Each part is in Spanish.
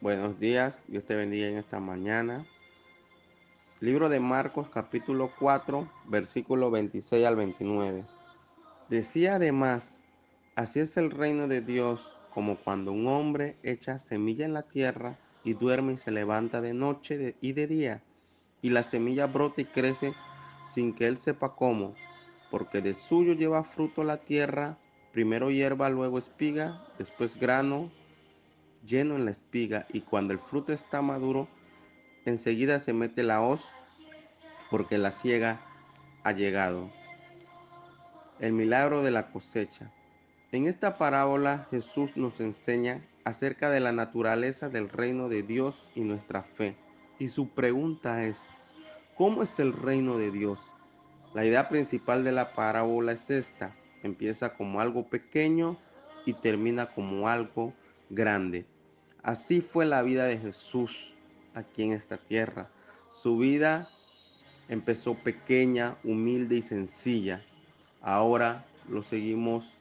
Buenos días, Dios te bendiga en esta mañana. Libro de Marcos capítulo 4, versículo 26 al 29. Decía además, así es el reino de Dios como cuando un hombre echa semilla en la tierra y duerme y se levanta de noche y de día, y la semilla brota y crece sin que él sepa cómo, porque de suyo lleva fruto la tierra, primero hierba, luego espiga, después grano, lleno en la espiga y cuando el fruto está maduro, enseguida se mete la hoz porque la ciega ha llegado. El milagro de la cosecha. En esta parábola Jesús nos enseña acerca de la naturaleza del reino de Dios y nuestra fe. Y su pregunta es, ¿cómo es el reino de Dios? La idea principal de la parábola es esta. Empieza como algo pequeño y termina como algo grande. Así fue la vida de Jesús aquí en esta tierra. Su vida empezó pequeña, humilde y sencilla. Ahora lo seguimos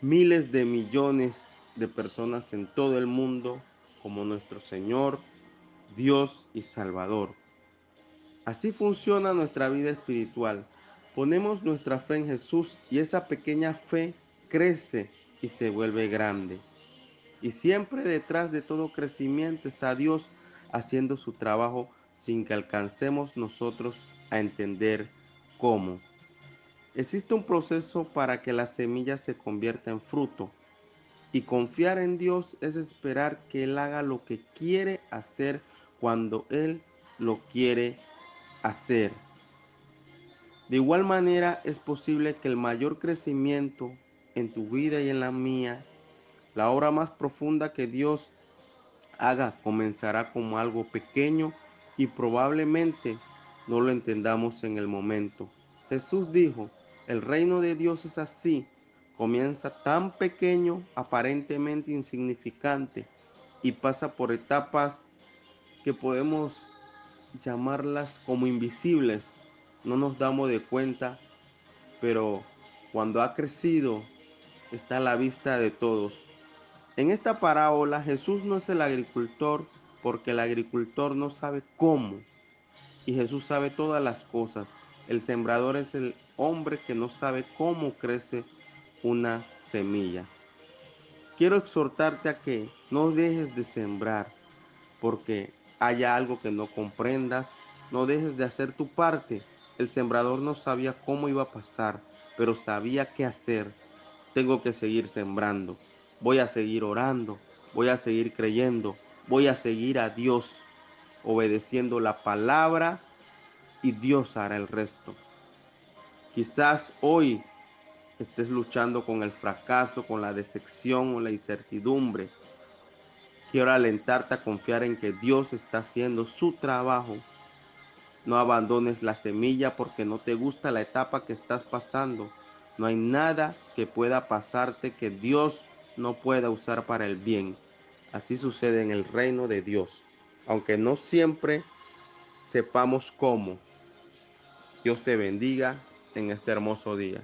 miles de millones de personas en todo el mundo como nuestro Señor, Dios y Salvador. Así funciona nuestra vida espiritual. Ponemos nuestra fe en Jesús y esa pequeña fe crece y se vuelve grande. Y siempre detrás de todo crecimiento está Dios haciendo su trabajo sin que alcancemos nosotros a entender cómo. Existe un proceso para que la semilla se convierta en fruto. Y confiar en Dios es esperar que Él haga lo que quiere hacer cuando Él lo quiere hacer. De igual manera es posible que el mayor crecimiento en tu vida y en la mía la obra más profunda que Dios haga comenzará como algo pequeño y probablemente no lo entendamos en el momento. Jesús dijo, el reino de Dios es así, comienza tan pequeño, aparentemente insignificante, y pasa por etapas que podemos llamarlas como invisibles. No nos damos de cuenta, pero cuando ha crecido está a la vista de todos. En esta parábola Jesús no es el agricultor porque el agricultor no sabe cómo y Jesús sabe todas las cosas. El sembrador es el hombre que no sabe cómo crece una semilla. Quiero exhortarte a que no dejes de sembrar porque haya algo que no comprendas. No dejes de hacer tu parte. El sembrador no sabía cómo iba a pasar, pero sabía qué hacer. Tengo que seguir sembrando voy a seguir orando, voy a seguir creyendo, voy a seguir a Dios, obedeciendo la palabra y Dios hará el resto. Quizás hoy estés luchando con el fracaso, con la decepción o la incertidumbre. Quiero alentarte a confiar en que Dios está haciendo su trabajo. No abandones la semilla porque no te gusta la etapa que estás pasando. No hay nada que pueda pasarte que Dios no pueda usar para el bien. Así sucede en el reino de Dios. Aunque no siempre sepamos cómo. Dios te bendiga en este hermoso día.